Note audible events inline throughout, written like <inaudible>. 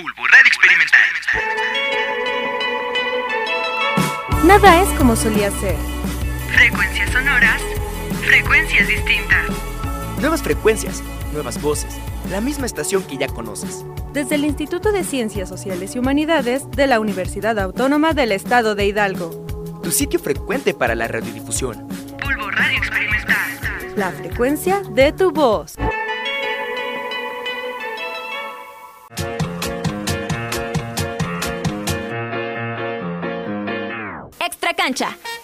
Bulbo Radio Experimental. Nada es como solía ser. Frecuencias sonoras, frecuencias distintas. Nuevas frecuencias, nuevas voces, la misma estación que ya conoces. Desde el Instituto de Ciencias Sociales y Humanidades de la Universidad Autónoma del Estado de Hidalgo. Tu sitio frecuente para la radiodifusión. Bulbo Radio Experimental. La frecuencia de tu voz.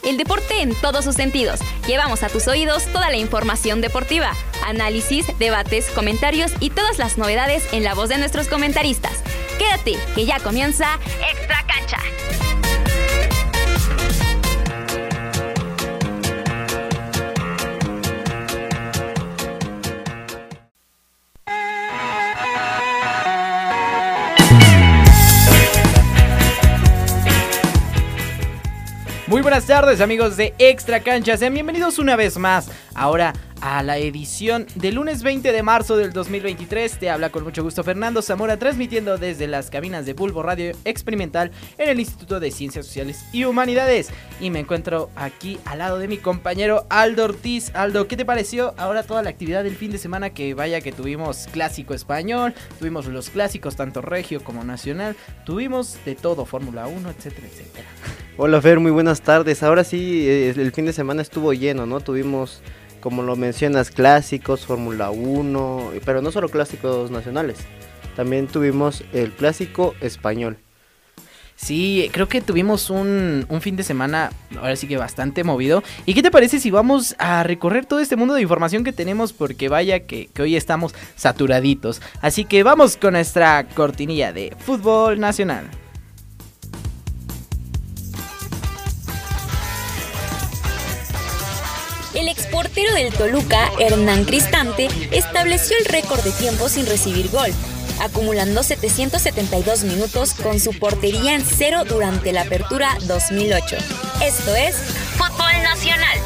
El deporte en todos sus sentidos. Llevamos a tus oídos toda la información deportiva, análisis, debates, comentarios y todas las novedades en la voz de nuestros comentaristas. Quédate, que ya comienza buenas tardes amigos de Extra Cancha, sean bienvenidos una vez más. Ahora a la edición del lunes 20 de marzo del 2023. Te habla con mucho gusto Fernando Zamora transmitiendo desde las cabinas de Bulbo Radio Experimental en el Instituto de Ciencias Sociales y Humanidades. Y me encuentro aquí al lado de mi compañero Aldo Ortiz. Aldo, ¿qué te pareció ahora toda la actividad del fin de semana? Que vaya que tuvimos clásico español, tuvimos los clásicos tanto regio como nacional, tuvimos de todo, Fórmula 1, etcétera, etcétera. Hola Fer, muy buenas tardes. Ahora sí, eh, el fin de semana estuvo lleno, ¿no? Tuvimos, como lo mencionas, clásicos, Fórmula 1, pero no solo clásicos nacionales. También tuvimos el clásico español. Sí, creo que tuvimos un, un, fin de semana, ahora sí que bastante movido. ¿Y qué te parece si vamos a recorrer todo este mundo de información que tenemos? Porque vaya que, que hoy estamos saturaditos. Así que vamos con nuestra cortinilla de fútbol nacional. El exportero del Toluca, Hernán Cristante, estableció el récord de tiempo sin recibir gol, acumulando 772 minutos con su portería en cero durante la apertura 2008. Esto es Fútbol Nacional.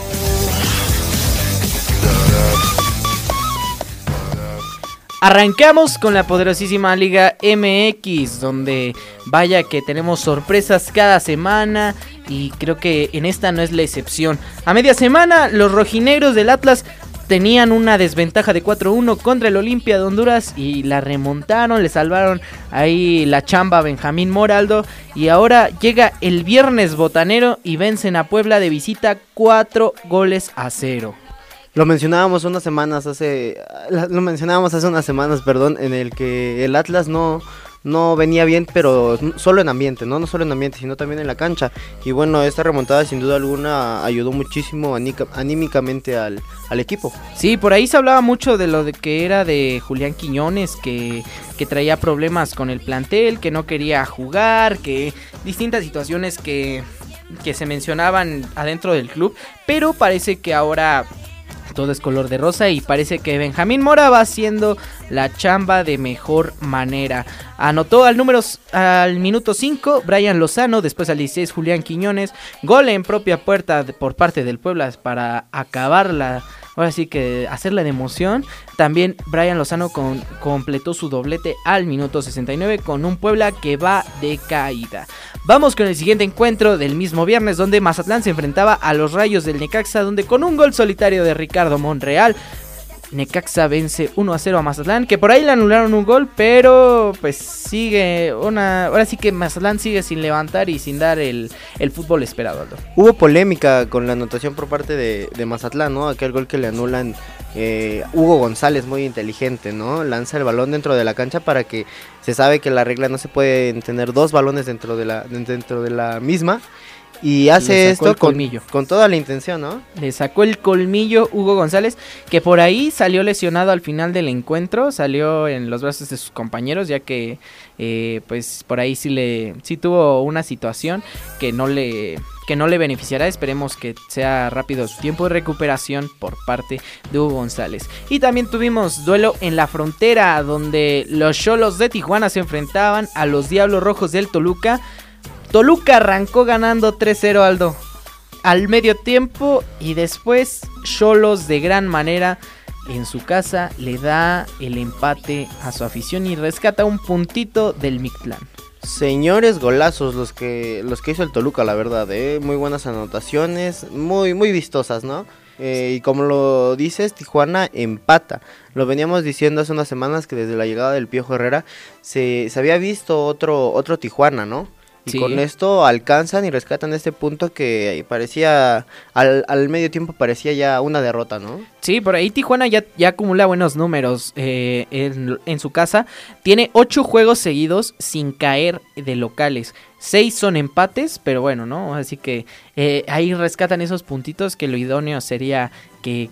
Arrancamos con la poderosísima Liga MX, donde vaya que tenemos sorpresas cada semana y creo que en esta no es la excepción. A media semana, los rojinegros del Atlas tenían una desventaja de 4-1 contra el Olimpia de Honduras y la remontaron, le salvaron ahí la chamba a Benjamín Moraldo y ahora llega el viernes botanero y vencen a Puebla de visita 4 goles a 0. Lo mencionábamos unas semanas hace lo mencionábamos hace unas semanas, perdón, en el que el Atlas no no venía bien, pero solo en ambiente, ¿no? No solo en ambiente, sino también en la cancha. Y bueno, esta remontada sin duda alguna ayudó muchísimo anímicamente al, al equipo. Sí, por ahí se hablaba mucho de lo de que era de Julián Quiñones, que, que traía problemas con el plantel, que no quería jugar, que distintas situaciones que, que se mencionaban adentro del club, pero parece que ahora todo es color de rosa y parece que Benjamín Mora va haciendo la chamba de mejor manera. Anotó al número al minuto 5 Brian Lozano, después al 16 Julián Quiñones, gol en propia puerta por parte del Puebla para acabar la ahora sí que hacerla de emoción. También Brian Lozano completó su doblete al minuto 69 con un Puebla que va de caída. Vamos con el siguiente encuentro del mismo viernes donde Mazatlán se enfrentaba a los Rayos del Necaxa donde con un gol solitario de Ricardo Monreal Necaxa vence 1 a 0 a Mazatlán, que por ahí le anularon un gol, pero pues sigue una... Ahora sí que Mazatlán sigue sin levantar y sin dar el, el fútbol esperado. Aldo. Hubo polémica con la anotación por parte de, de Mazatlán, ¿no? Aquel gol que le anulan eh, Hugo González, muy inteligente, ¿no? Lanza el balón dentro de la cancha para que se sabe que la regla no se puede tener dos balones dentro de la, dentro de la misma. Y hace esto con, con, toda la intención, ¿no? Le sacó el colmillo Hugo González, que por ahí salió lesionado al final del encuentro, salió en los brazos de sus compañeros, ya que eh, pues por ahí sí le sí tuvo una situación que no le que no le beneficiará. Esperemos que sea rápido su tiempo de recuperación por parte de Hugo González. Y también tuvimos duelo en la frontera, donde los Cholos de Tijuana se enfrentaban a los Diablos Rojos del Toluca. Toluca arrancó ganando 3-0 Aldo al medio tiempo y después Cholos de gran manera en su casa le da el empate a su afición y rescata un puntito del Mictlán. Señores golazos los que los que hizo el Toluca, la verdad, ¿eh? muy buenas anotaciones, muy muy vistosas, ¿no? Eh, y como lo dices, Tijuana empata. Lo veníamos diciendo hace unas semanas que desde la llegada del Piojo Herrera se, se había visto otro otro Tijuana, ¿no? Y Sí. con esto alcanzan y rescatan este punto que parecía, al, al medio tiempo parecía ya una derrota, ¿no? Sí, por ahí Tijuana ya, ya acumula buenos números eh, en, en su casa. Tiene ocho juegos seguidos sin caer de locales. Seis son empates, pero bueno, ¿no? Así que eh, ahí rescatan esos puntitos que lo idóneo sería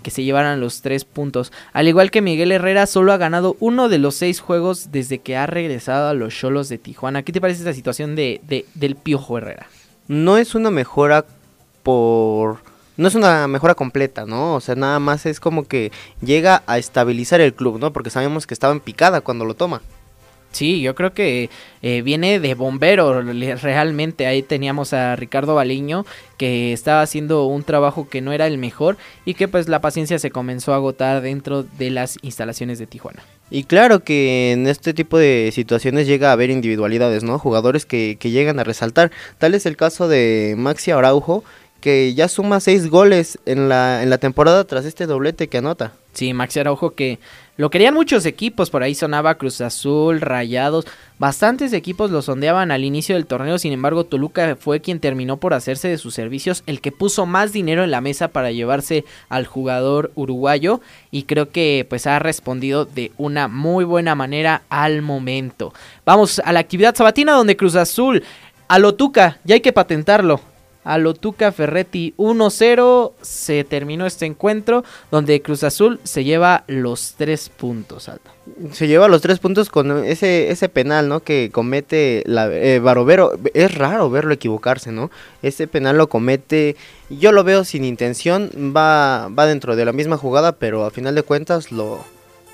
que, se llevaran los tres puntos. Al igual que Miguel Herrera, solo ha ganado uno de los seis juegos desde que ha regresado a los Cholos de Tijuana. ¿Qué te parece esta situación de, de- del Piojo Herrera? no es una mejora por no es una mejora completa, ¿no? O sea, nada más es como que llega a estabilizar el club, ¿no? Porque sabemos que estaba en picada cuando lo toma. Sí, yo creo que eh, viene de bombero realmente. Ahí teníamos a Ricardo Baliño que estaba haciendo un trabajo que no era el mejor y que pues la paciencia se comenzó a agotar dentro de las instalaciones de Tijuana. Y claro que en este tipo de situaciones llega a haber individualidades, ¿no? Jugadores que, que llegan a resaltar. Tal es el caso de Maxi Araujo, que ya suma seis goles en la, en la temporada tras este doblete que anota. Sí, Maxi Araujo que lo querían muchos equipos, por ahí sonaba Cruz Azul, Rayados, bastantes equipos lo sondeaban al inicio del torneo, sin embargo Toluca fue quien terminó por hacerse de sus servicios, el que puso más dinero en la mesa para llevarse al jugador uruguayo y creo que pues ha respondido de una muy buena manera al momento. Vamos a la actividad sabatina donde Cruz Azul a lo Tuca, ya hay que patentarlo. A lo Tuca Ferretti 1-0 se terminó este encuentro donde Cruz Azul se lleva los tres puntos. Aldo. Se lleva los tres puntos con ese, ese penal, ¿no? Que comete la, eh. Es raro verlo equivocarse, ¿no? Ese penal lo comete, yo lo veo sin intención, va, va dentro de la misma jugada, pero a final de cuentas lo,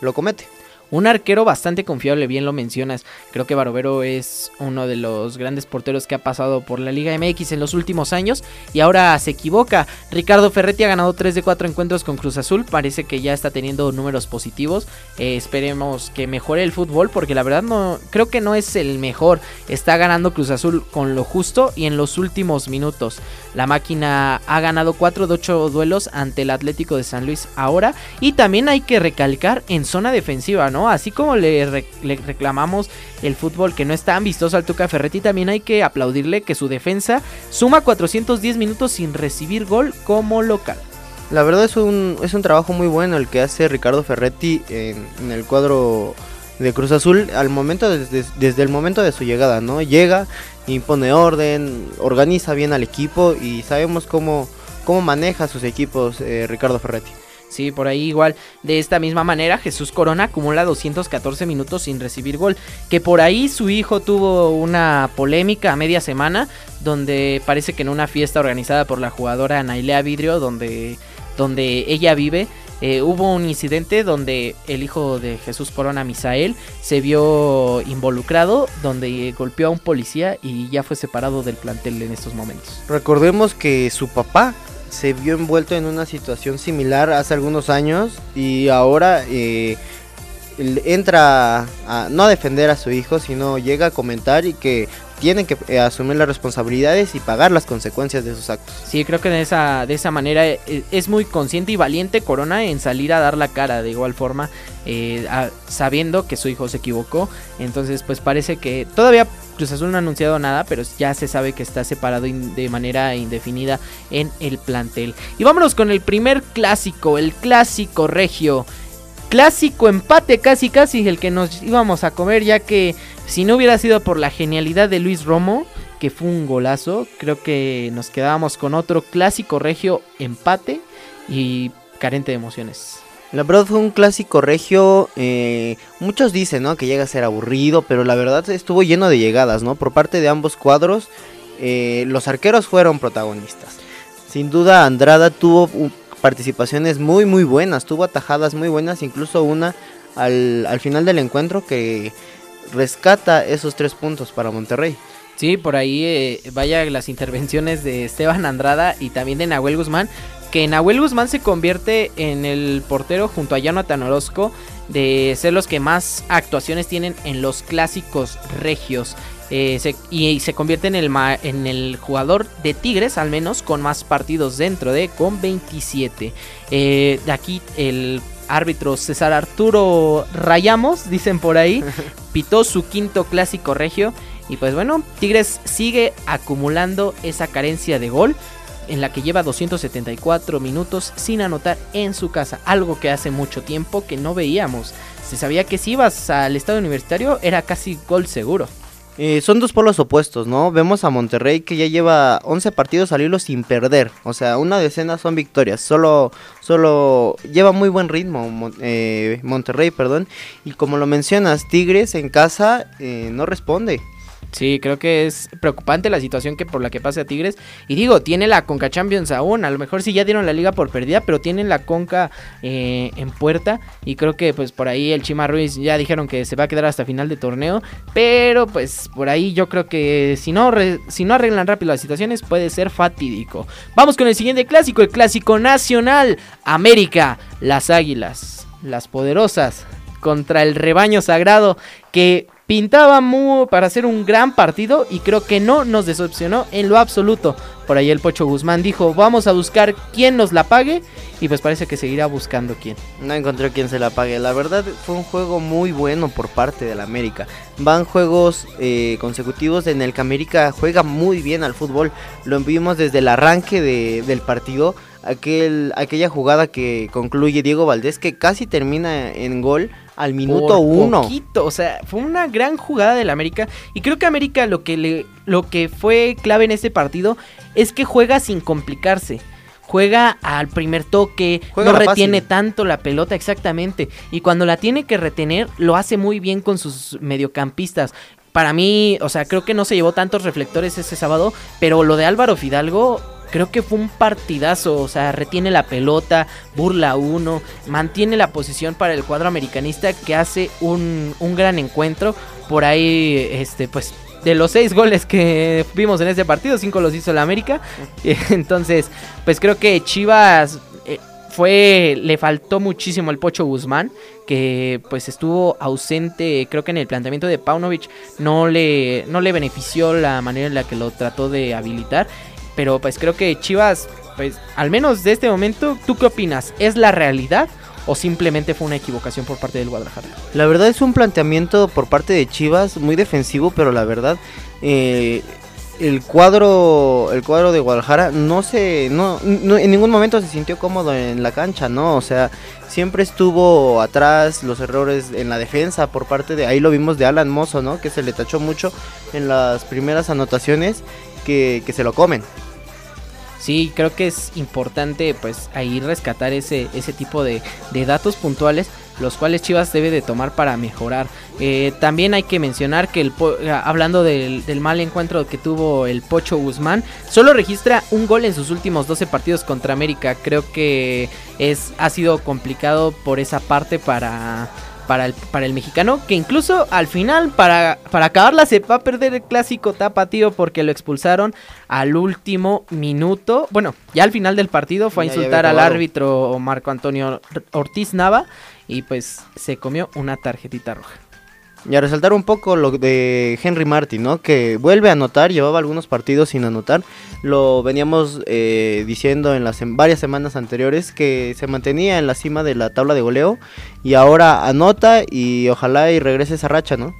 lo comete. Un arquero bastante confiable, bien lo mencionas. Creo que Barovero es uno de los grandes porteros que ha pasado por la Liga MX en los últimos años y ahora se equivoca. Ricardo Ferretti ha ganado 3 de 4 encuentros con Cruz Azul, parece que ya está teniendo números positivos. Eh, esperemos que mejore el fútbol porque la verdad no creo que no es el mejor. Está ganando Cruz Azul con lo justo y en los últimos minutos. La máquina ha ganado 4 de 8 duelos ante el Atlético de San Luis ahora y también hay que recalcar en zona defensiva, ¿no? Así como le, re- le reclamamos el fútbol que no es tan vistoso al Tuca Ferretti, también hay que aplaudirle que su defensa suma 410 minutos sin recibir gol como local. La verdad es un, es un trabajo muy bueno el que hace Ricardo Ferretti en, en el cuadro de Cruz Azul al momento desde, desde el momento de su llegada, ¿no? Llega, impone orden, organiza bien al equipo y sabemos cómo, cómo maneja sus equipos eh, Ricardo Ferretti. Sí, por ahí igual. De esta misma manera, Jesús Corona acumula 214 minutos sin recibir gol. Que por ahí su hijo tuvo una polémica a media semana, donde parece que en una fiesta organizada por la jugadora Nailea Vidrio, donde, donde ella vive, eh, hubo un incidente donde el hijo de Jesús Corona, Misael, se vio involucrado, donde golpeó a un policía y ya fue separado del plantel en estos momentos. Recordemos que su papá se vio envuelto en una situación similar hace algunos años y ahora eh, entra a, no a defender a su hijo, sino llega a comentar y que tienen que eh, asumir las responsabilidades y pagar las consecuencias de sus actos. Sí, creo que de esa, de esa manera eh, es muy consciente y valiente Corona en salir a dar la cara de igual forma, eh, sabiendo que su hijo se equivocó. Entonces, pues parece que todavía Cruz Azul no ha anunciado nada, pero ya se sabe que está separado de manera indefinida en el plantel. Y vámonos con el primer clásico, el clásico regio. Clásico empate casi casi el que nos íbamos a comer ya que si no hubiera sido por la genialidad de Luis Romo, que fue un golazo, creo que nos quedábamos con otro clásico regio empate y carente de emociones. La verdad fue un clásico regio, eh, muchos dicen ¿no? que llega a ser aburrido, pero la verdad estuvo lleno de llegadas, ¿no? Por parte de ambos cuadros, eh, los arqueros fueron protagonistas. Sin duda Andrada tuvo participaciones muy muy buenas, tuvo atajadas muy buenas, incluso una al, al final del encuentro que rescata esos tres puntos para Monterrey. Sí, por ahí eh, vaya las intervenciones de Esteban Andrada y también de Nahuel Guzmán. que Nahuel Guzmán se convierte en el portero junto a Jonathan Orozco de ser los que más actuaciones tienen en los clásicos regios. Eh, se- y, se convierte en el, ma- en el jugador de Tigres, al menos, con más partidos dentro de, con 27. Eh, de aquí el árbitro César Arturo Rayamos, dicen por ahí, <laughs> pitó su quinto clásico regio. Y pues bueno, Tigres sigue acumulando esa carencia de gol en la que lleva 274 minutos sin anotar en su casa, algo que hace mucho tiempo que no veíamos. Se sabía que si ibas al estado universitario era casi gol seguro. Eh, son dos polos opuestos, ¿no? Vemos a Monterrey que ya lleva 11 partidos al hilo sin perder. O sea, una decena son victorias. Solo, solo lleva muy buen ritmo eh, Monterrey, perdón. Y como lo mencionas, Tigres en casa eh, no responde. Sí, creo que es preocupante la situación que por la que pasa a Tigres. Y digo, tiene la Conca Champions aún. A lo mejor sí ya dieron la liga por perdida, pero tienen la Conca eh, en puerta. Y creo que pues por ahí el Chima Ruiz ya dijeron que se va a quedar hasta final de torneo. Pero pues por ahí yo creo que si no, si no arreglan rápido las situaciones puede ser fatídico. Vamos con el siguiente clásico, el clásico nacional. América, las Águilas, las poderosas contra el rebaño sagrado que pintaba mu- para hacer un gran partido y creo que no nos decepcionó en lo absoluto. Por ahí el Pocho Guzmán dijo, vamos a buscar quién nos la pague y pues parece que seguirá buscando quién. No encontré quien se la pague. La verdad fue un juego muy bueno por parte del América. Van juegos eh, consecutivos en el que América juega muy bien al fútbol. Lo vimos desde el arranque de- del partido. Aquel, aquella jugada que concluye Diego Valdés que casi termina en gol al minuto Por uno. poquito, o sea, fue una gran jugada del América y creo que América lo que le lo que fue clave en este partido es que juega sin complicarse. Juega al primer toque, Juega no retiene fácil. tanto la pelota exactamente. Y cuando la tiene que retener, lo hace muy bien con sus mediocampistas. Para mí, o sea, creo que no se llevó tantos reflectores ese sábado, pero lo de Álvaro Fidalgo creo que fue un partidazo, o sea, retiene la pelota, burla uno, mantiene la posición para el cuadro americanista que hace un, un gran encuentro. Por ahí, este, pues, de los seis goles que vimos en este partido, cinco los hizo el América. <laughs> Entonces, pues creo que Chivas eh, fue, le faltó muchísimo al Pocho Guzmán, que pues estuvo ausente, creo que en el planteamiento de Paunovic no le, no le benefició la manera en la que lo trató de habilitar. Pero pues creo que Chivas, pues al menos de este momento, ¿tú qué opinas? ¿Es la realidad o simplemente fue una equivocación por parte del Guadalajara? La verdad es un planteamiento por parte de Chivas muy defensivo, pero la verdad eh, el cuadro el cuadro de Guadalajara no se no, en ningún momento se sintió cómodo en la cancha, ¿no? O sea, siempre estuvo atrás los errores en la defensa por parte de ahí lo vimos de Alan Mozo, ¿no? Que se le tachó mucho en las primeras anotaciones que, que se lo comen. Sí, creo que es importante pues ahí rescatar ese, ese tipo de, de datos puntuales, los cuales Chivas debe de tomar para mejorar. Eh, también hay que mencionar que el eh, hablando del, del mal encuentro que tuvo el Pocho Guzmán, solo registra un gol en sus últimos 12 partidos contra América. Creo que es, ha sido complicado por esa parte para, para el, para el mexicano, que incluso al final, para, para acabarla, se va a perder el clásico tapatío porque lo expulsaron al último minuto. Bueno, ya al final del partido fue a Ya, insultar al árbitro Marco Antonio Ortiz Nava y pues se comió una tarjetita roja. Y a resaltar un poco lo de Henry Martin, ¿no? Que vuelve a anotar, llevaba algunos partidos sin anotar. Lo veníamos eh, diciendo en las sem- varias semanas anteriores que se mantenía en la cima de la tabla de goleo. Y ahora anota y ojalá y regrese esa racha, ¿no?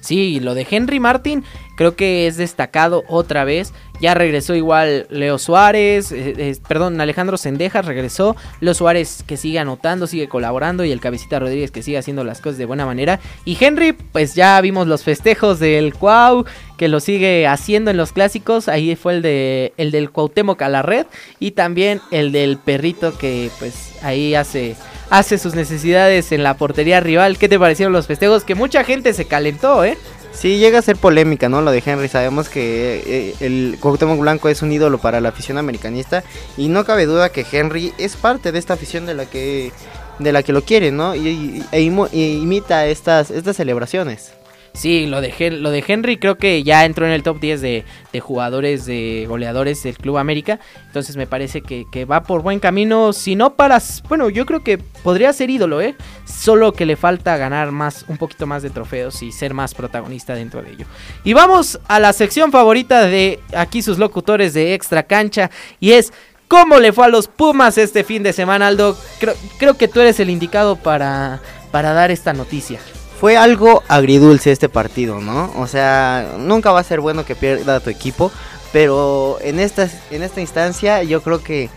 Sí, lo de Henry Martin creo que es destacado otra vez. Ya regresó igual Leo Suárez, eh, eh, perdón, Alejandro Sendejas regresó. Leo Suárez que sigue anotando, sigue colaborando y el Cabecita Rodríguez que sigue haciendo las cosas de buena manera. Y Henry, pues ya vimos los festejos del Cuau que lo sigue haciendo en los clásicos. Ahí fue el de el del Cuauhtémoc a la red y también el del perrito que pues ahí hace hace sus necesidades en la portería rival. ¿Qué te parecieron los festejos? Que mucha gente se calentó, ¿eh? Sí, llega a ser polémica, ¿no? Lo de Henry. Sabemos que eh, el Cuauhtémoc Blanco es un ídolo para la afición americanista. Y no cabe duda que Henry es parte de esta afición de la que, de la que lo quiere, ¿no? Y, e imita estas, estas celebraciones. Sí, lo de, lo de Henry creo que ya entró en el top 10 de, jugadores, de goleadores del Club América. Entonces me parece que, va por buen camino. Si no para... s- Bueno, yo creo que podría ser ídolo, ¿eh? Solo que le falta ganar más, un poquito más de trofeos y ser más protagonista dentro de ello. Y vamos a la sección favorita de aquí sus locutores de Extra Cancha. Y es... ¿Cómo le fue a los Pumas este fin de semana, Aldo? Creo, creo que tú eres el indicado para, para dar esta noticia. Fue algo agridulce este partido, ¿no? O sea, nunca va a ser bueno que pierda tu equipo, pero en esta, en esta instancia yo creo que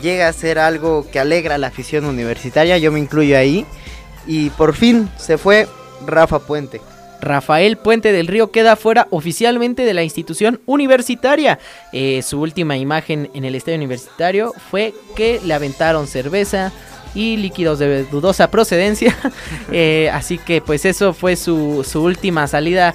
llega a ser algo que alegra a la afición universitaria, yo me incluyo ahí, y por fin se fue Rafa Puente. Rafael Puente del Río queda fuera oficialmente de la institución universitaria. Eh, su última imagen en el estadio universitario fue que le aventaron cerveza y líquidos de dudosa procedencia. <laughs> Eh, así que pues eso fue su, su última salida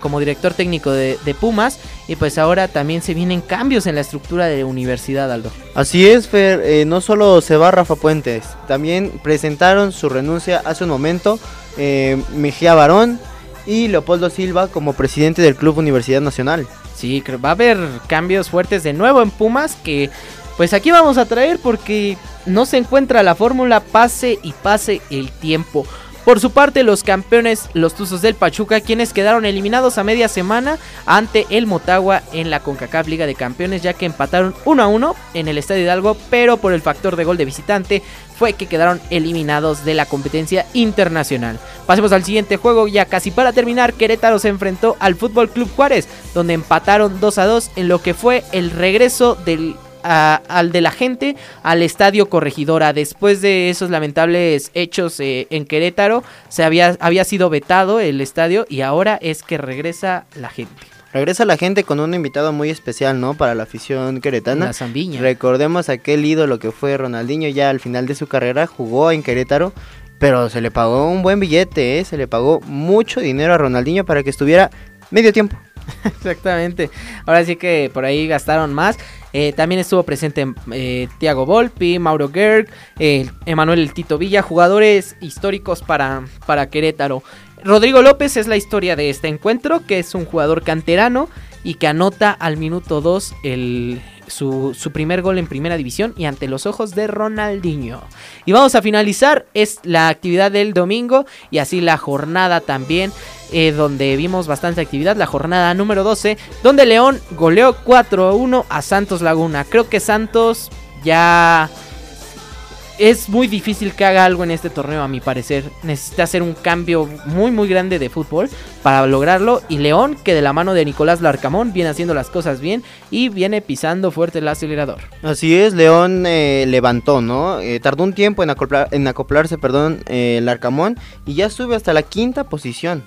como director técnico de, de Pumas. Y pues ahora también se vienen cambios en la estructura de la universidad, Aldo. Así es, Fer, eh, no solo se va Rafa Puentes, también presentaron su renuncia hace un momento eh, Mejía Barón y Leopoldo Silva como presidente del Club Universidad Nacional. Sí, va a haber cambios fuertes de nuevo en Pumas que pues aquí vamos a traer porque no se encuentra la fórmula pase y pase el tiempo. Por su parte, los campeones, los Tuzos del Pachuca, quienes quedaron eliminados a media semana ante el Motagua en la CONCACAF Liga de Campeones, ya que empataron 1 a 1 en el Estadio Hidalgo, pero por el factor de gol de visitante fue que quedaron eliminados de la competencia internacional. Pasemos al siguiente juego, ya casi para terminar, Querétaro se enfrentó al Fútbol Club Juárez, donde empataron 2 a 2 en lo que fue el regreso del a- al de la gente al estadio Corregidora. Después de esos lamentables hechos eh, en Querétaro, se había, había sido vetado el estadio y ahora es que regresa la gente. Regresa la gente con un invitado muy especial, ¿no? Para la afición queretana. La Zambiña. Recordemos aquel ídolo que fue Ronaldinho ya al final de su carrera, jugó en Querétaro, pero se le pagó un buen billete, ¿eh? se le pagó mucho dinero a Ronaldinho para que estuviera medio tiempo. <laughs> Exactamente. Ahora sí que por ahí gastaron más. Eh, también estuvo presente eh, Tiago Volpi, Mauro Gerg, eh, Emanuel El Tito Villa, jugadores históricos para, para Querétaro. Rodrigo López es la historia de este encuentro, que es un jugador canterano y que anota al minuto 2 el, su, su primer gol en primera división y ante los ojos de Ronaldinho. Y vamos a finalizar, es la actividad del domingo y así la jornada también, eh, donde vimos bastante actividad, la jornada número 12, donde León goleó 4-1 a Santos Laguna. Creo que Santos ya... Es muy difícil que haga algo en este torneo, a mi parecer. Necesita hacer un cambio muy, muy grande de fútbol para lograrlo. Y León, que de la mano de Nicolás Larcamón, viene haciendo las cosas bien y viene pisando fuerte el acelerador. Así es, León eh, levantó, ¿no? Eh, tardó un tiempo en, acoplar- en acoplarse, perdón, eh, el Arcamón y ya sube hasta la quinta posición.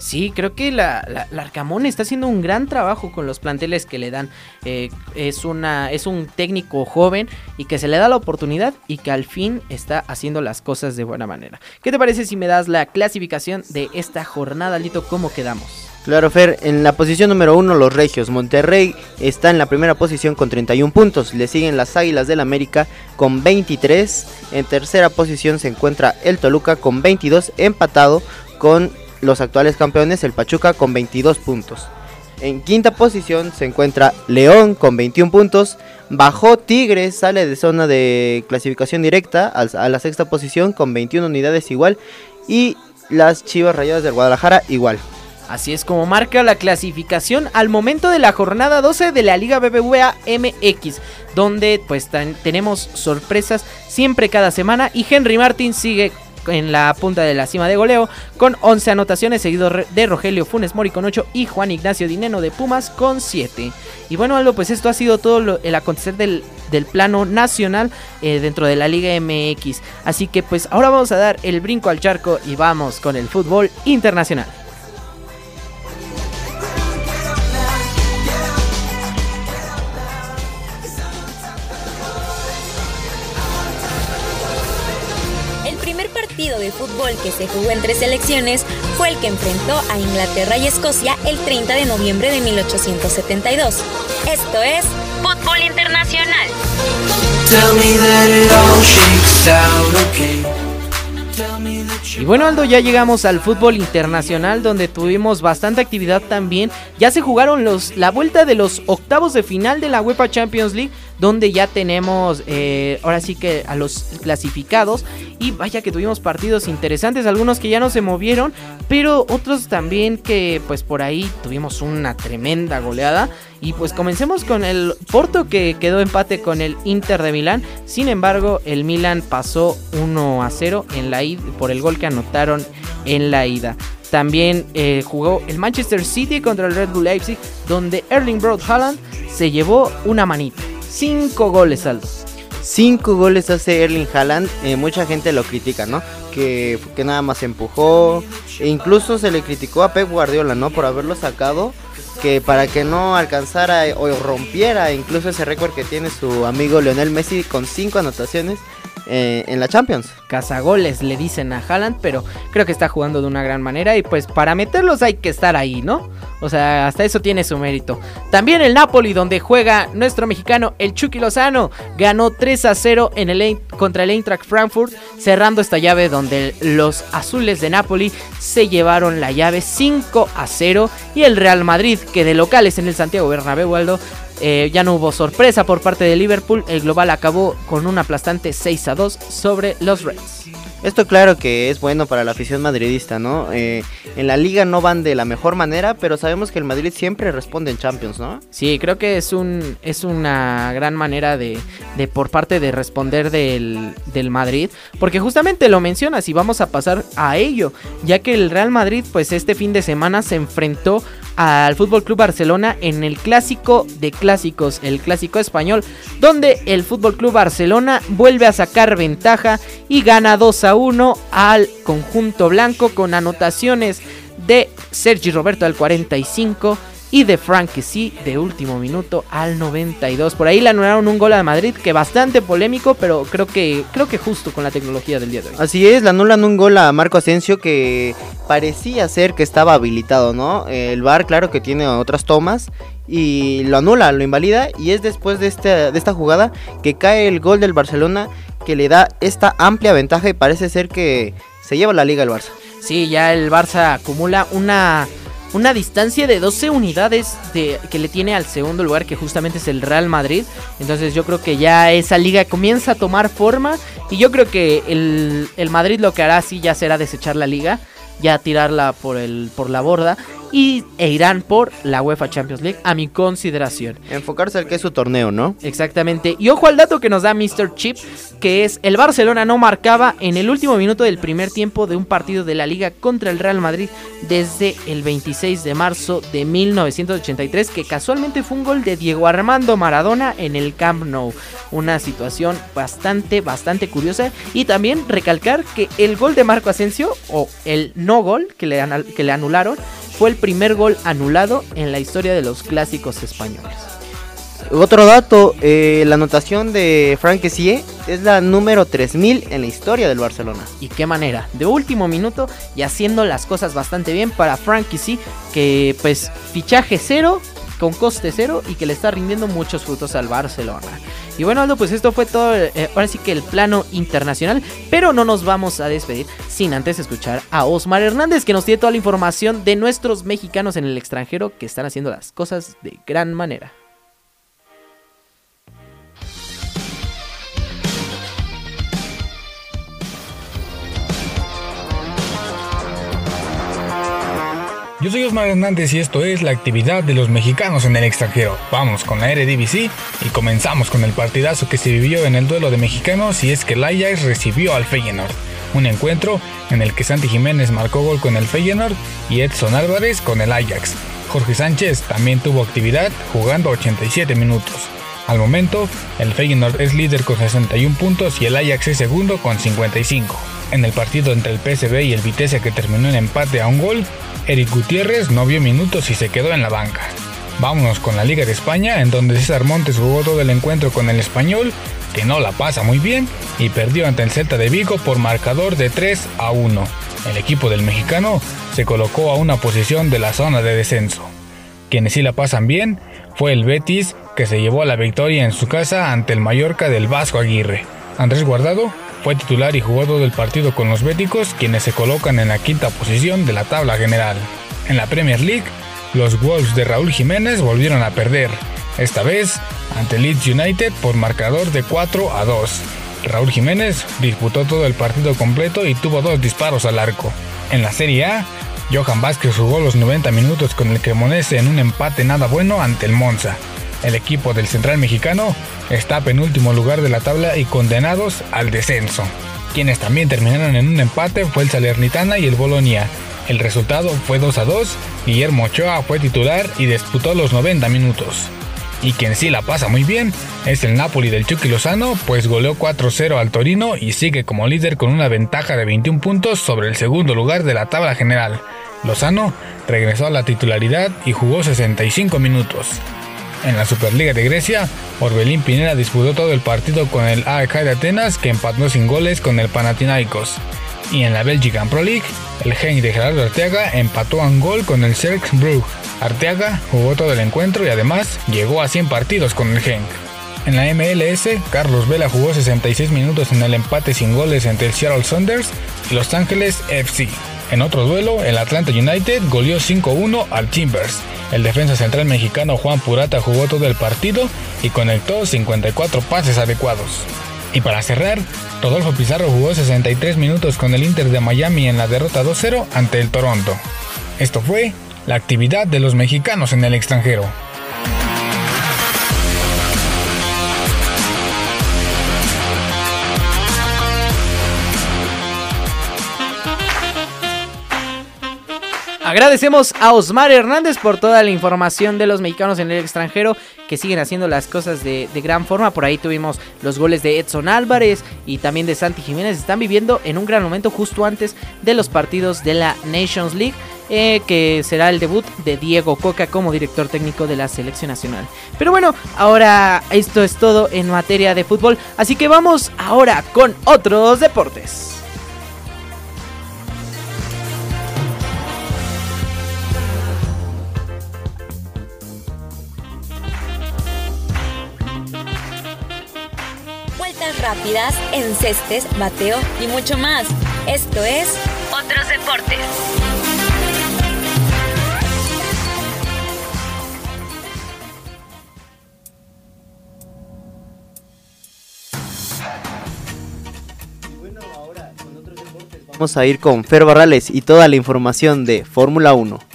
Sí, creo que la, Arcamón está haciendo un gran trabajo con los planteles que le dan. Eh, es, una, es un técnico joven y que se le da la oportunidad y que al fin está haciendo las cosas de buena manera. ¿Qué te parece si me das la clasificación de esta jornada, Lito? ¿Cómo quedamos? Claro, Fer, en la posición número uno los Regios. Monterrey está en la primera posición con 31 puntos. Le siguen las Águilas del América con 23. En tercera posición se encuentra el Toluca con 22, empatado con los actuales campeones, el Pachuca con 22 puntos. En quinta posición se encuentra León con 21 puntos. Bajó Tigres, sale de zona de clasificación directa a la sexta posición con 21 unidades igual. Y las Chivas Rayadas del Guadalajara igual. Así es como marca la clasificación al momento de la jornada 12 de la Liga BBVA MX, donde pues tenemos sorpresas siempre cada semana y Henry Martin sigue en la punta de la cima de goleo con 11 anotaciones, seguido de Rogelio Funes Mori con 8 y Juan Ignacio Dineno de Pumas con 7. Y bueno, Aldo, pues esto ha sido todo el acontecer del, del plano nacional eh, dentro de la Liga MX. Así que pues ahora vamos a dar el brinco al charco y vamos con el fútbol internacional. Que se jugó entre selecciones fue el que enfrentó a Inglaterra y Escocia el 30 de noviembre de 1872. Esto es Fútbol Internacional. Y bueno Aldo, ya llegamos al fútbol internacional donde tuvimos bastante actividad también. Ya se jugaron los, la vuelta de los octavos de final de la UEFA Champions League donde ya tenemos eh, ahora sí que a los clasificados y vaya que tuvimos partidos interesantes, algunos que ya no se movieron, pero otros también que pues por ahí tuvimos una tremenda goleada. Y pues comencemos con el Porto que quedó empate con el Inter de Milán. Sin embargo, el Milan pasó 1 a 0 en la ida por el gol que anotaron en la ida. También eh, jugó el Manchester City contra el Red Bull Leipzig, donde Erling Broad Haaland se llevó una manita. Cinco goles, Aldo. Cinco goles hace Erling Haaland. Eh, mucha gente lo critica, ¿no? Que, que nada más empujó. E incluso se le criticó a Pep Guardiola, ¿no? Por haberlo sacado. Que para que no alcanzara o rompiera incluso ese récord que tiene su amigo Lionel Messi con cinco anotaciones eh, en la Champions. Cazagoles le dicen a Haaland, pero creo que está jugando de una gran manera y pues para meterlos hay que estar ahí, ¿no? O sea, hasta eso tiene su mérito. También el Napoli, donde juega nuestro mexicano, el Chucky Lozano, ganó 3 a 0 en el, contra el Eintracht Frankfurt, cerrando esta llave donde los azules de Napoli se llevaron la llave 5 a 0 y el Real Madrid, que de locales en el Santiago Bernabéu, Aldo, eh, ya no hubo sorpresa por parte de Liverpool. El global acabó con un aplastante 6 a 2 sobre los Reds. Esto claro que es bueno para la afición madridista, ¿no? Eh, en la liga no van de la mejor manera, pero sabemos que el Madrid siempre responde en Champions, ¿no? Sí, creo que es un es una gran manera de, de por parte de responder del, del, Madrid, porque justamente lo mencionas y vamos a pasar a ello, ya que el Real Madrid pues este fin de semana se enfrentó al Fútbol Club Barcelona en el clásico de clásicos, el clásico español, donde el Fútbol Club Barcelona vuelve a sacar ventaja y gana 2 a 1 al conjunto blanco con anotaciones de Sergi Roberto al 45 y de Frank sí de último minuto al 92. Por ahí le anularon un gol a Madrid que bastante polémico, pero creo que creo que justo con la tecnología del día de hoy. Así es, le anulan un gol a Marco Asensio que parecía ser que estaba habilitado, ¿no? El VAR claro que tiene otras tomas y lo anula, lo invalida y es después de esta, de esta jugada que cae el gol del Barcelona que le da esta amplia ventaja y parece ser que se lleva la liga el Barça. Sí, ya el Barça acumula una una distancia de 12 unidades de, que le tiene al segundo lugar, que justamente es el Real Madrid. Entonces yo creo que ya esa liga comienza a tomar forma y yo creo que el, el Madrid lo que hará sí ya será desechar la liga ya tirarla por, el, por la borda y, e irán por la UEFA Champions League a mi consideración. Enfocarse al que es su torneo, ¿no? Exactamente. Y ojo al dato que nos da Mr. Chip, que es el Barcelona no marcaba en el último minuto del primer tiempo de un partido de la liga contra el Real Madrid desde el 26 de marzo de 1983, que casualmente fue un gol de Diego Armando Maradona en el Camp Nou. Una situación bastante, bastante curiosa. Y también recalcar que el gol de Marco Asensio, o el no gol que le, que le anularon, fue el primer gol anulado en la historia de los clásicos españoles. Otro dato, eh, la anotación de Frank Kessie es la número 3000 en la historia del Barcelona. ¿Y qué manera? De último minuto y haciendo las cosas bastante bien para Frank Kessie, que pues fichaje cero, con coste cero y que le está rindiendo muchos frutos al Barcelona. Y bueno, Aldo, pues esto fue todo, eh, ahora sí que el plano internacional, pero no nos vamos a despedir sin antes escuchar a Osmar Hernández, que nos tiene toda la información de nuestros mexicanos en el extranjero que están haciendo las cosas de gran manera. Yo soy Osmar Hernández y esto es la actividad de los mexicanos en el extranjero. Vamos con la Eredivisie y comenzamos con el partidazo que se vivió en el duelo de mexicanos y es que el Ajax recibió al Feyenoord. Un encuentro en el que Santi Jiménez marcó gol con el Feyenoord y Edson Álvarez con el Ajax. Jorge Sánchez también tuvo actividad jugando 87 minutos. Al momento, el Feyenoord es líder con 61 puntos y el Ajax es segundo con 55. En el partido entre el PSV y el Vitesse que terminó en empate a un gol, Eric Gutiérrez no vio minutos y se quedó en la banca. Vámonos con la Liga de España, en donde César Montes jugó todo el encuentro con el español, que no la pasa muy bien, y perdió ante el Celta de Vigo por marcador de 3 a 1. El equipo del mexicano se colocó a una posición de la zona de descenso. Quienes sí la pasan bien fue el Betis, que se llevó a la victoria en su casa ante el Mallorca del Vasco Aguirre. Andrés Guardado Fue titular y jugó todo el partido con los béticos, quienes se colocan en la quinta posición de la tabla general. En la Premier League, los Wolves de Raúl Jiménez volvieron a perder, esta vez ante Leeds United por marcador de 4 a 2. Raúl Jiménez disputó todo el partido completo y tuvo dos disparos al arco. En la Serie A, Johan Vázquez jugó los 90 minutos con el Cremonese en un empate nada bueno ante el Monza. El equipo del central mexicano está penúltimo lugar de la tabla y condenados al descenso. Quienes también terminaron en un empate fue el Salernitana y el Bolonia. El resultado fue 2 a 2, Guillermo Ochoa fue titular y disputó los 90 minutos. Y quien sí la pasa muy bien es el Napoli del Chucky Lozano, pues goleó 4-0 al Torino y sigue como líder con una ventaja de 21 puntos sobre el segundo lugar de la tabla general. Lozano regresó a la titularidad y jugó 65 minutos. En la Superliga de Grecia, Orbelín Pineda disputó todo el partido con el AEK de Atenas que empató sin goles con el Panathinaikos. Y en la Belgian Pro League, el Genk de Gerardo Arteaga empató a un gol con el Cercle Brugge. Arteaga jugó todo el encuentro y además llegó a 100 partidos con el Genk. En la MLS, Carlos Vela jugó 66 minutos en el empate sin goles entre el Seattle Saunders y Los Ángeles FC. En otro duelo, el Atlanta United goleó 5-1 al Timbers. El defensa central mexicano Juan Purata jugó todo el partido y conectó 54 pases adecuados. Y para cerrar, Rodolfo Pizarro jugó 63 minutos con el Inter de Miami en la derrota 2-0 ante el Toronto. Esto fue la actividad de los mexicanos en el extranjero. Agradecemos a Osmar Hernández por toda la información de los mexicanos en el extranjero que siguen haciendo las cosas de, de, gran forma. Por ahí tuvimos los goles de Edson Álvarez y también de Santi Jiménez. Están viviendo en un gran momento justo antes de los partidos de la Nations League. Eh, que será el debut de Diego Coca como director técnico de la selección nacional. Pero bueno, ahora esto es todo en materia de fútbol, así que vamos ahora con otros deportes. Rápidas, encestes, bateo y mucho más. Esto es Otros deportes. Vamos a ir con Fer Barrales y toda la información de Fórmula 1.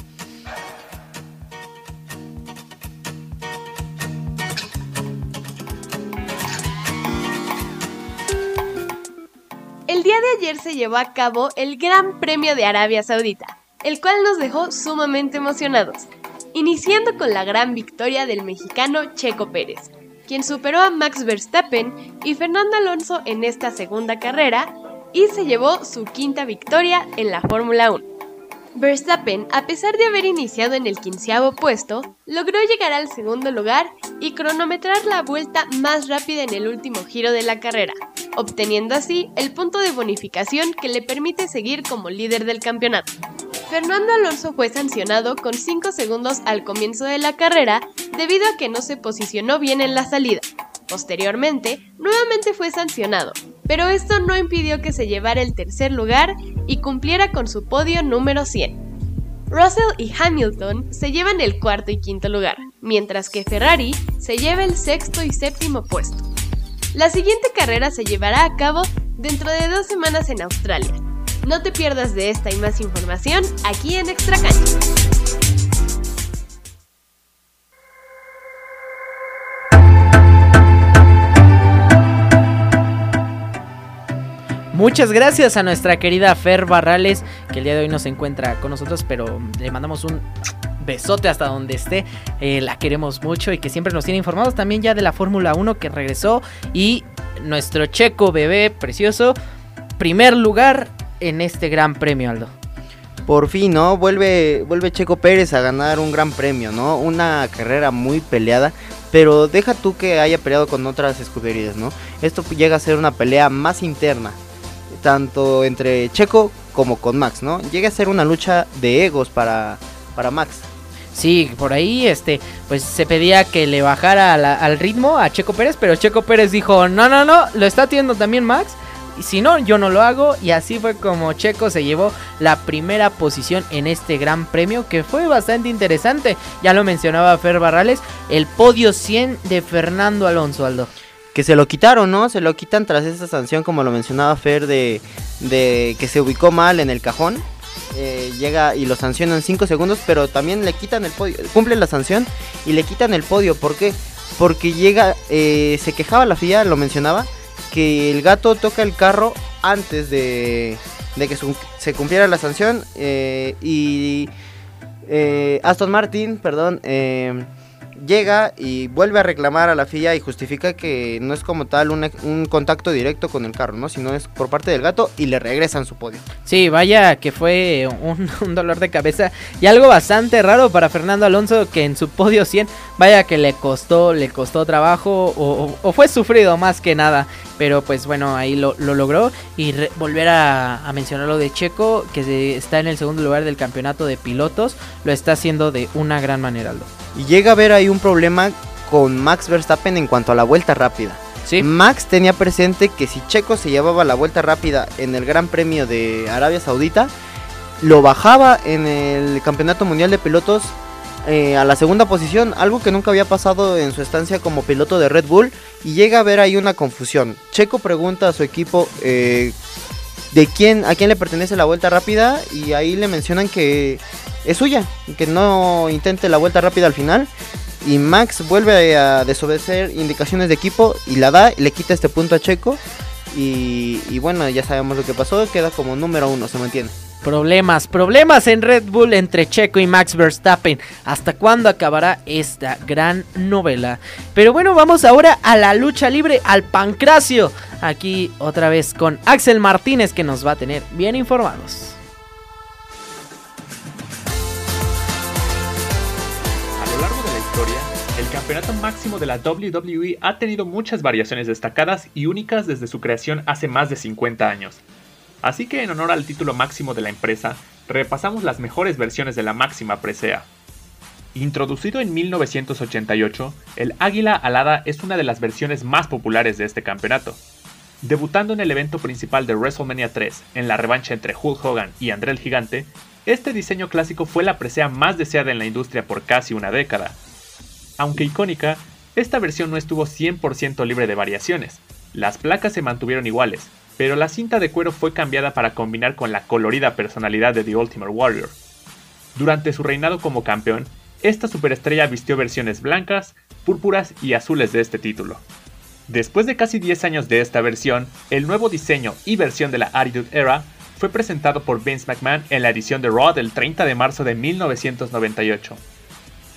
Día de ayer se llevó a cabo el Gran Premio de Arabia Saudita, el cual nos dejó sumamente emocionados, iniciando con la gran victoria del mexicano Checo Pérez, quien superó a Max Verstappen y Fernando Alonso en esta segunda carrera y se llevó su quinta victoria en la Fórmula 1. Verstappen, a pesar de haber iniciado en el quinceavo puesto, logró llegar al segundo lugar y cronometrar la vuelta más rápida en el último giro de la carrera, obteniendo así el punto de bonificación que le permite seguir como líder del campeonato. Fernando Alonso fue sancionado con 5 segundos al comienzo de la carrera debido a que no se posicionó bien en la salida. Posteriormente, nuevamente fue sancionado, pero esto no impidió que se llevara el tercer lugar y cumpliera con su podio número 100. Russell y Hamilton se llevan el cuarto y quinto lugar, mientras que Ferrari se lleva el sexto y séptimo puesto. La siguiente carrera se llevará a cabo dentro de dos semanas en Australia. No te pierdas de esta y más información aquí en Extra. Muchas gracias a nuestra querida Fer Barrales, que el día de hoy no se encuentra con nosotros, pero le mandamos un besote hasta donde esté. Eh, la queremos mucho y que siempre nos tiene informados también ya de la Fórmula 1 que regresó. Y nuestro checo bebé precioso, primer lugar en este gran premio, Aldo. Por fin, ¿no? Vuelve, vuelve Checo Pérez a ganar un gran premio, ¿no? Una carrera muy peleada. Pero deja tú que haya peleado con otras escuderías, ¿no? Esto llega a ser una pelea más interna tanto entre Checo como con Max, ¿no? Llega a ser una lucha de egos para, para Max. Sí, por ahí este, pues se pedía que le bajara al ritmo a Checo Pérez, pero Checo Pérez dijo, no, no, no, lo está haciendo también Max, si no, yo no lo hago. Y así fue como Checo se llevó la primera posición en este gran premio, que fue bastante interesante. Ya lo mencionaba Fer Barrales, el podio 100 de Fernando Alonso, Aldo. Que se lo quitaron, ¿no? Se lo quitan tras esta sanción, como lo mencionaba Fer, de, de que se ubicó mal en el cajón. Eh, llega y lo sancionan 5 segundos, pero también le quitan el podio, cumple la sanción y le quitan el podio. ¿Por qué? Porque llega, eh, se quejaba la FIA, lo mencionaba, que el gato toca el carro antes de, de que se cumpliera la sanción eh, y eh, Aston Martin, perdón, eh, llega y vuelve a reclamar a la FIA y justifica que no es como tal un contacto directo con el carro, ¿no? Sino es por parte del gato y le regresan su podio. Sí, vaya que fue un, <laughs> un dolor de cabeza y algo bastante raro para Fernando Alonso que en su podio 100, vaya que le costó, le costó trabajo o, fue sufrido más que nada, pero pues bueno, ahí lo, lo logró y re- volver a, a mencionar lo de Checo, que se- está en el segundo lugar del campeonato de pilotos, lo está haciendo de una gran manera, Aldo. Y llega a haber ahí un problema con Max Verstappen en cuanto a la vuelta rápida. Sí, Max tenía presente que si Checo se llevaba la vuelta rápida en el Gran Premio de Arabia Saudita, lo bajaba en el Campeonato Mundial de Pilotos eh, a la segunda posición, algo que nunca había pasado en su estancia como piloto de Red Bull, y llega a haber ahí una confusión. Checo pregunta a su equipo eh, de quién, a quién le pertenece la vuelta rápida, y ahí le mencionan que es suya, que no intente la vuelta rápida al final. Y Max vuelve a desobedecer indicaciones de equipo y la da, y le quita este punto a Checo. Y, bueno, ya sabemos lo que pasó, queda como número uno, se mantiene. Problemas, problemas en Red Bull entre Checo y Max Verstappen. ¿Hasta cuándo acabará esta gran novela? Pero bueno, vamos ahora a la lucha libre, al pancracio. Aquí otra vez con Axel Martínez que nos va a tener bien informados. Campeonato máximo de la WWE ha tenido muchas variaciones destacadas y únicas desde su creación hace más de 50 años. Así que en honor al título máximo de la empresa, repasamos las mejores versiones de la máxima presea. Introducido en 1988, el Águila Alada es una de las versiones más populares de este campeonato. Debutando en el evento principal de WrestleMania 3, en la revancha entre Hulk Hogan y André el Gigante, este diseño clásico fue la presea más deseada en la industria por casi una década. Aunque icónica, esta versión no estuvo 100% libre de variaciones. Las placas se mantuvieron iguales, pero la cinta de cuero fue cambiada para combinar con la colorida personalidad de The Ultimate Warrior. Durante su reinado como campeón, esta superestrella vistió versiones blancas, púrpuras y azules de este título. Después de casi 10 años de esta versión, el nuevo diseño y versión de la Attitude Era fue presentado por Vince McMahon en la edición de Raw del 30 de marzo de 1998.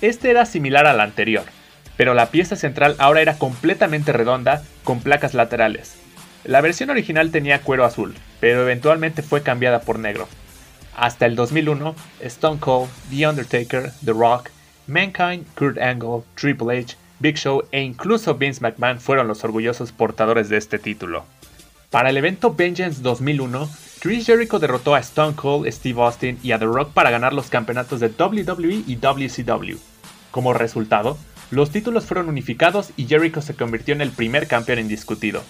Este era similar al anterior, pero la pieza central ahora era completamente redonda con placas laterales. La versión original tenía cuero azul, pero eventualmente fue cambiada por negro. Hasta el 2001, Stone Cold, The Undertaker, The Rock, Mankind, Kurt Angle, Triple H, Big Show e incluso Vince McMahon fueron los orgullosos portadores de este título. Para el evento Vengeance 2001, Chris Jericho derrotó a Stone Cold, Steve Austin y a The Rock para ganar los campeonatos de WWE y WCW. Como resultado, los títulos fueron unificados y Jericho se convirtió en el primer campeón indiscutido.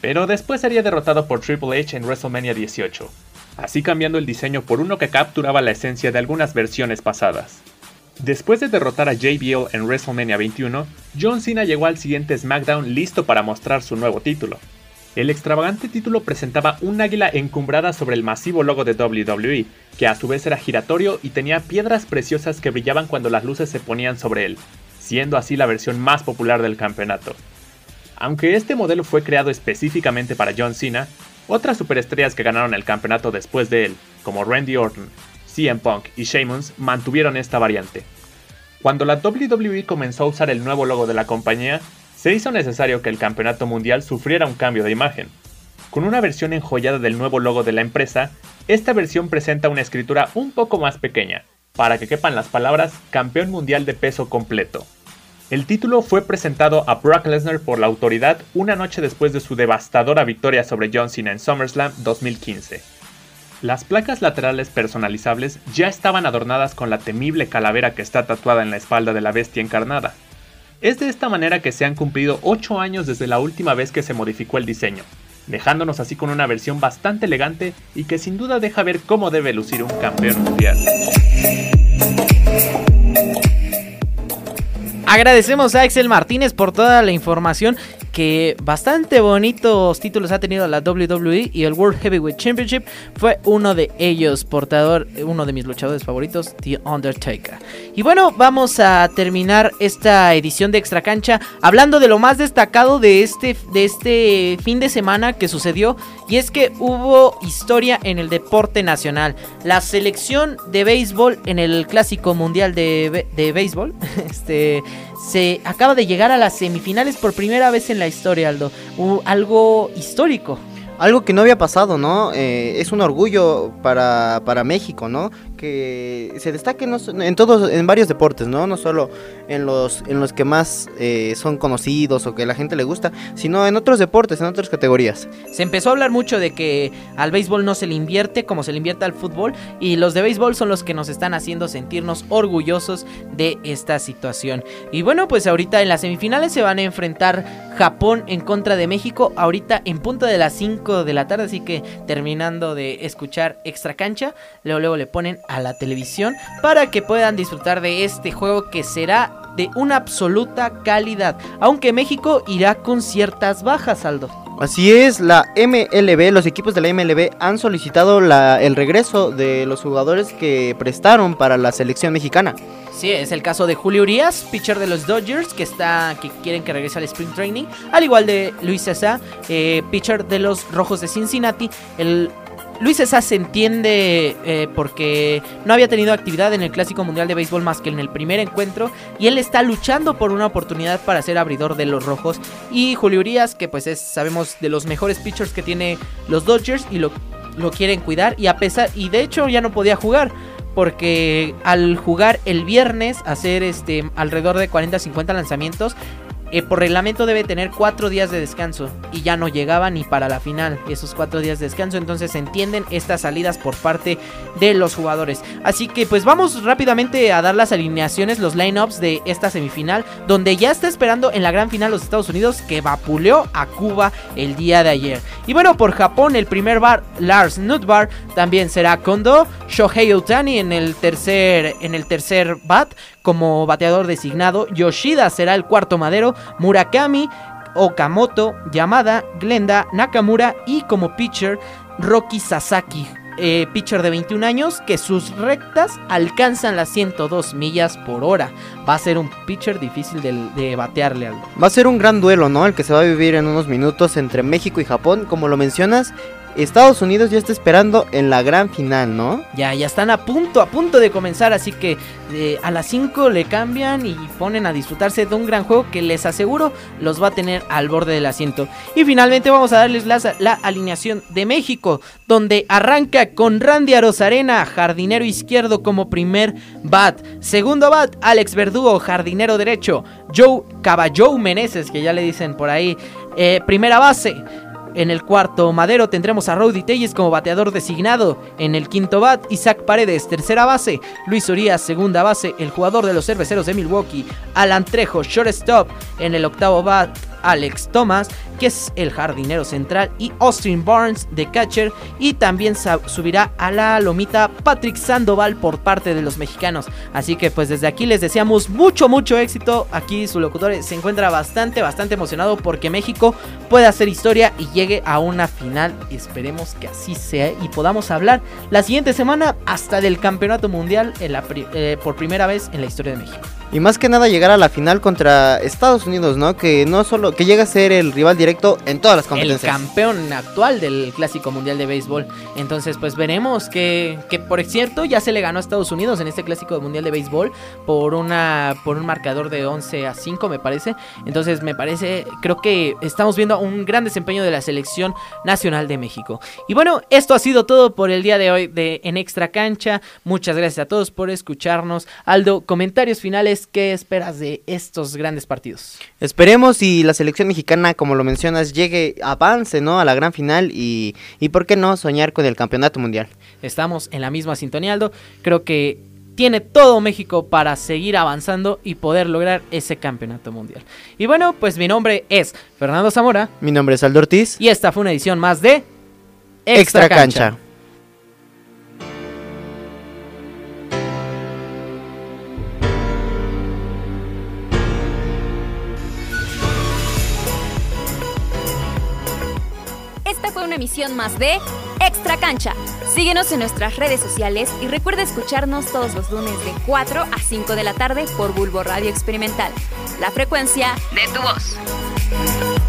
Pero después sería derrotado por Triple H en WrestleMania 18, así cambiando el diseño por uno que capturaba la esencia de algunas versiones pasadas. Después de derrotar a JBL en WrestleMania 21, John Cena llegó al siguiente SmackDown listo para mostrar su nuevo título. El extravagante título presentaba un águila encumbrada sobre el masivo logo de WWE, que a su vez era giratorio y tenía piedras preciosas que brillaban cuando las luces se ponían sobre él, siendo así la versión más popular del campeonato. Aunque este modelo fue creado específicamente para John Cena, otras superestrellas que ganaron el campeonato después de él, como Randy Orton, CM Punk y Sheamus, mantuvieron esta variante. Cuando la WWE comenzó a usar el nuevo logo de la compañía, se hizo necesario que el campeonato mundial sufriera un cambio de imagen. Con una versión enjollada del nuevo logo de la empresa, esta versión presenta una escritura un poco más pequeña, para que quepan las palabras Campeón Mundial de Peso Completo. El título fue presentado a Brock Lesnar por la autoridad una noche después de su devastadora victoria sobre John Cena en SummerSlam 2015. Las placas laterales personalizables ya estaban adornadas con la temible calavera que está tatuada en la espalda de la bestia encarnada. Es de esta manera que se han cumplido 8 años desde la última vez que se modificó el diseño, dejándonos así con una versión bastante elegante y que sin duda deja ver cómo debe lucir un campeón mundial. Agradecemos a Axel Martínez por toda la información que bastante bonitos títulos ha tenido la WWE y el World Heavyweight Championship fue uno de ellos, portador, uno de mis luchadores favoritos, The Undertaker. Y bueno, vamos a terminar esta edición de Extra Cancha hablando de lo más destacado de este, de este fin de semana que sucedió y es que hubo historia en el deporte nacional. La selección de béisbol en el Clásico Mundial de, de Béisbol <laughs> este, se acaba de llegar a las semifinales por primera vez en historia, Aldo. algo histórico. Algo que no había pasado, ¿no? Eh, es un orgullo para, para México, ¿no? Que se destaque en todos, en varios deportes, ¿no? No solo en los, en los que más eh, son conocidos o que la gente le gusta, sino en otros deportes, en otras categorías. Se empezó a hablar mucho de que al béisbol no se le invierte como se le invierte al fútbol y los de béisbol son los que nos están haciendo sentirnos orgullosos de esta situación. Y bueno, pues ahorita en las semifinales se van a enfrentar Japón en contra de México, ahorita en punto de las 5 de la tarde, así que terminando de escuchar extra cancha, luego, luego le ponen la televisión para que puedan disfrutar de este juego que será de una absoluta calidad, aunque México irá con ciertas bajas, Aldo. Así es, la MLB, los equipos de la MLB han solicitado el regreso de los jugadores que prestaron para la selección mexicana. Sí, es el caso de Julio Urias, pitcher de los Dodgers, que está que quieren que regrese al Spring Training, al igual de Luis César, eh, pitcher de los Rojos de Cincinnati, el Luis César se entiende eh, porque no había tenido actividad en el Clásico Mundial de Béisbol más que en el primer encuentro y él está luchando por una oportunidad para ser abridor de los rojos. Y Julio Urias, que pues es, sabemos, de los mejores pitchers que tiene los Dodgers y lo, lo quieren cuidar y a pesar, y de hecho ya no podía jugar porque al jugar el viernes, hacer este alrededor de 40-50 lanzamientos, eh, por reglamento debe tener cuatro días de descanso y ya no llegaba ni para la final esos cuatro días de descanso. Entonces se entienden estas salidas por parte de los jugadores. Así que pues vamos rápidamente a dar las alineaciones, los lineups de esta semifinal, donde ya está esperando en la gran final los Estados Unidos que vapuleó a Cuba el día de ayer. Y bueno, por Japón el primer bar, Lars Nutbar, también será Kondo, Shohei Otani en el tercer, en el tercer bat, como bateador designado, Yoshida será el cuarto madero, Murakami, Okamoto, Yamada, Glenda, Nakamura y como pitcher Rocky Sasaki, eh, pitcher de 21 años que sus rectas alcanzan las 102 millas por hora. Va a ser un pitcher difícil de, de, batearle algo. Va a ser un gran duelo, ¿no? El que se va a vivir en unos minutos entre México y Japón, como lo mencionas. Estados Unidos ya está esperando en la gran final, ¿no? Ya, ya están a punto, a punto de comenzar, así que eh, a las 5 le cambian y ponen a disfrutarse de un gran juego que les aseguro los va a tener al borde del asiento. Y finalmente vamos a darles la, alineación de México, donde arranca con Randy Arozarena, jardinero izquierdo como primer bat. Segundo bat, Alex Verdugo, jardinero derecho. Joe Caballo Meneses, que ya le dicen por ahí, eh, primera base. En el cuarto madero tendremos a Rowdy Telles como bateador designado. En el quinto bat, Isaac Paredes, tercera base. Luis Urias, segunda base. El jugador de los cerveceros de Milwaukee. Alan Trejo, shortstop. En el octavo bat, Alex Thomas, que es el jardinero central, y Austin Barnes de catcher. Y también subirá a la lomita Patrick Sandoval por parte de los mexicanos. Así que pues desde aquí les deseamos mucho, mucho éxito. Aquí su locutor se encuentra bastante, bastante emocionado porque México puede hacer historia y llegue a una final. Esperemos que así sea y podamos hablar la siguiente semana hasta del campeonato mundial eh, por primera vez en la historia de México. Y más que nada llegar a la final contra Estados Unidos, ¿no? Que no solo que llega a ser el rival directo en todas las competencias. El campeón actual del Clásico Mundial de Béisbol. Entonces, pues veremos que, que por cierto ya se le ganó a Estados Unidos en este Clásico Mundial de Béisbol por una por un marcador de 11 a 5, me parece. Entonces, me parece creo que estamos viendo un gran desempeño de la selección nacional de México. Y bueno, esto ha sido todo por el día de hoy de En Extra Cancha. Muchas gracias a todos por escucharnos. Aldo, comentarios finales ¿qué esperas de estos grandes partidos? Esperemos y la selección mexicana, como lo mencionas, llegue, avance, ¿no? A la gran final y, y por qué no soñar con el campeonato mundial. Estamos en la misma sintonía, Aldo. Creo que tiene todo México para seguir avanzando y poder lograr ese campeonato mundial. Y bueno, pues mi nombre es Fernando Zamora. Mi nombre es Aldo Ortiz. Y esta fue una edición más de Extra, Cancha. Una emisión más de Extra Cancha. Síguenos en nuestras redes sociales y recuerda escucharnos todos los lunes de 4 a 5 de la tarde por Bulbo Radio Experimental. La frecuencia de tu voz.